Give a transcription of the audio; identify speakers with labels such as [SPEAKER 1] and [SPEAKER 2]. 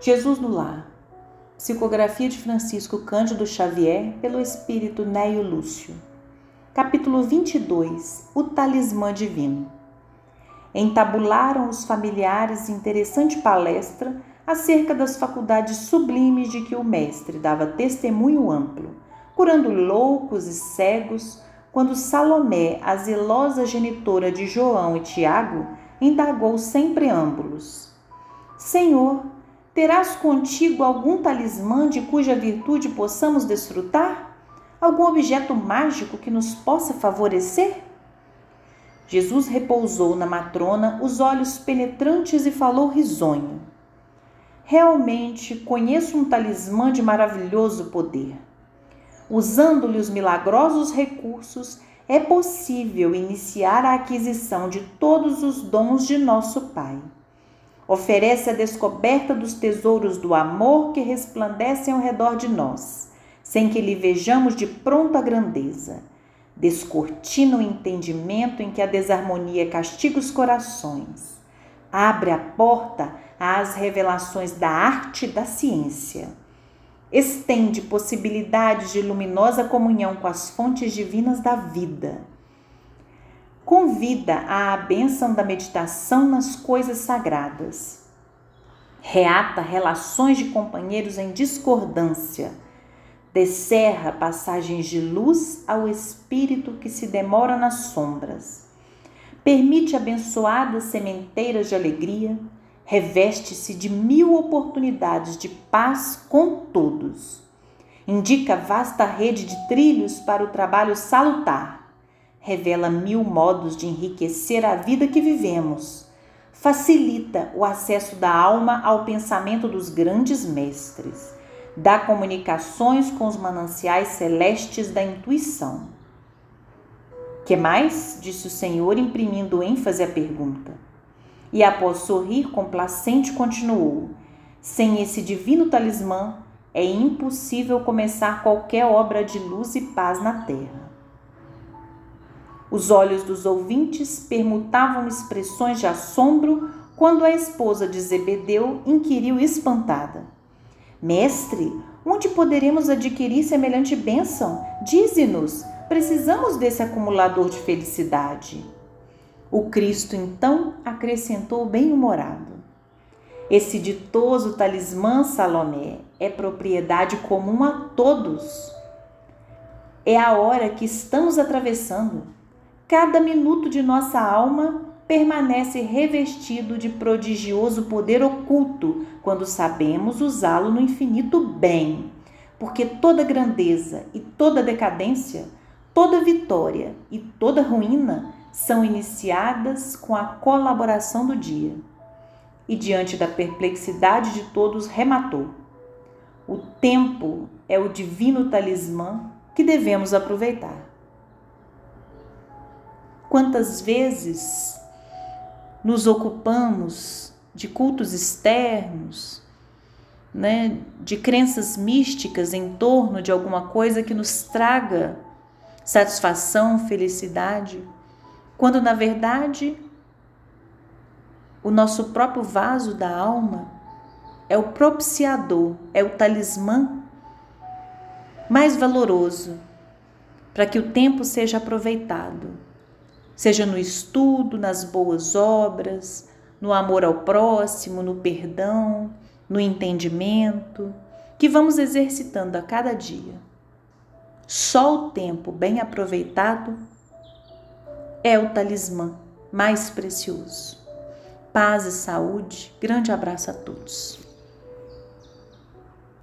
[SPEAKER 1] Jesus no Lar. Psicografia de Francisco Cândido Xavier pelo Espírito Neio Lúcio. Capítulo 22 O Talismã Divino. Entabularam os familiares interessante palestra acerca das faculdades sublimes de que o Mestre dava testemunho amplo, curando loucos e cegos, quando Salomé, a zelosa genitora de João e Tiago, indagou sem preâmbulos: Senhor, Terás contigo algum talismã de cuja virtude possamos desfrutar? Algum objeto mágico que nos possa favorecer? Jesus repousou na matrona os olhos penetrantes e falou risonho. Realmente conheço um talismã de maravilhoso poder. Usando-lhe os milagrosos recursos, é possível iniciar a aquisição de todos os dons de nosso Pai oferece a descoberta dos tesouros do amor que resplandecem ao redor de nós, sem que lhe vejamos de pronto a grandeza. Descortina o entendimento em que a desarmonia castiga os corações. Abre a porta às revelações da arte e da ciência. Estende possibilidades de luminosa comunhão com as fontes divinas da vida convida à bênção da meditação nas coisas sagradas. Reata relações de companheiros em discordância. Descerra passagens de luz ao espírito que se demora nas sombras. Permite abençoadas sementeiras de alegria. Reveste-se de mil oportunidades de paz com todos. Indica vasta rede de trilhos para o trabalho salutar revela mil modos de enriquecer a vida que vivemos, facilita o acesso da alma ao pensamento dos grandes mestres, dá comunicações com os mananciais celestes da intuição. Que mais? disse o Senhor, imprimindo ênfase à pergunta. E após sorrir complacente, continuou: Sem esse divino talismã, é impossível começar qualquer obra de luz e paz na terra. Os olhos dos ouvintes permutavam expressões de assombro quando a esposa de Zebedeu inquiriu espantada: Mestre, onde poderemos adquirir semelhante bênção? Dize-nos, precisamos desse acumulador de felicidade. O Cristo então acrescentou bem-humorado: Esse ditoso talismã, Salomé, é propriedade comum a todos. É a hora que estamos atravessando Cada minuto de nossa alma permanece revestido de prodigioso poder oculto quando sabemos usá-lo no infinito bem, porque toda grandeza e toda decadência, toda vitória e toda ruína são iniciadas com a colaboração do dia. E diante da perplexidade de todos, rematou: O tempo é o divino talismã que devemos aproveitar. Quantas vezes nos ocupamos de cultos externos, né, de crenças místicas em torno de alguma coisa que nos traga satisfação, felicidade, quando na verdade o nosso próprio vaso da alma é o propiciador, é o talismã mais valoroso para que o tempo seja aproveitado seja no estudo, nas boas obras, no amor ao próximo, no perdão, no entendimento, que vamos exercitando a cada dia. Só o tempo bem aproveitado é o talismã mais precioso. Paz e saúde. Grande abraço a todos.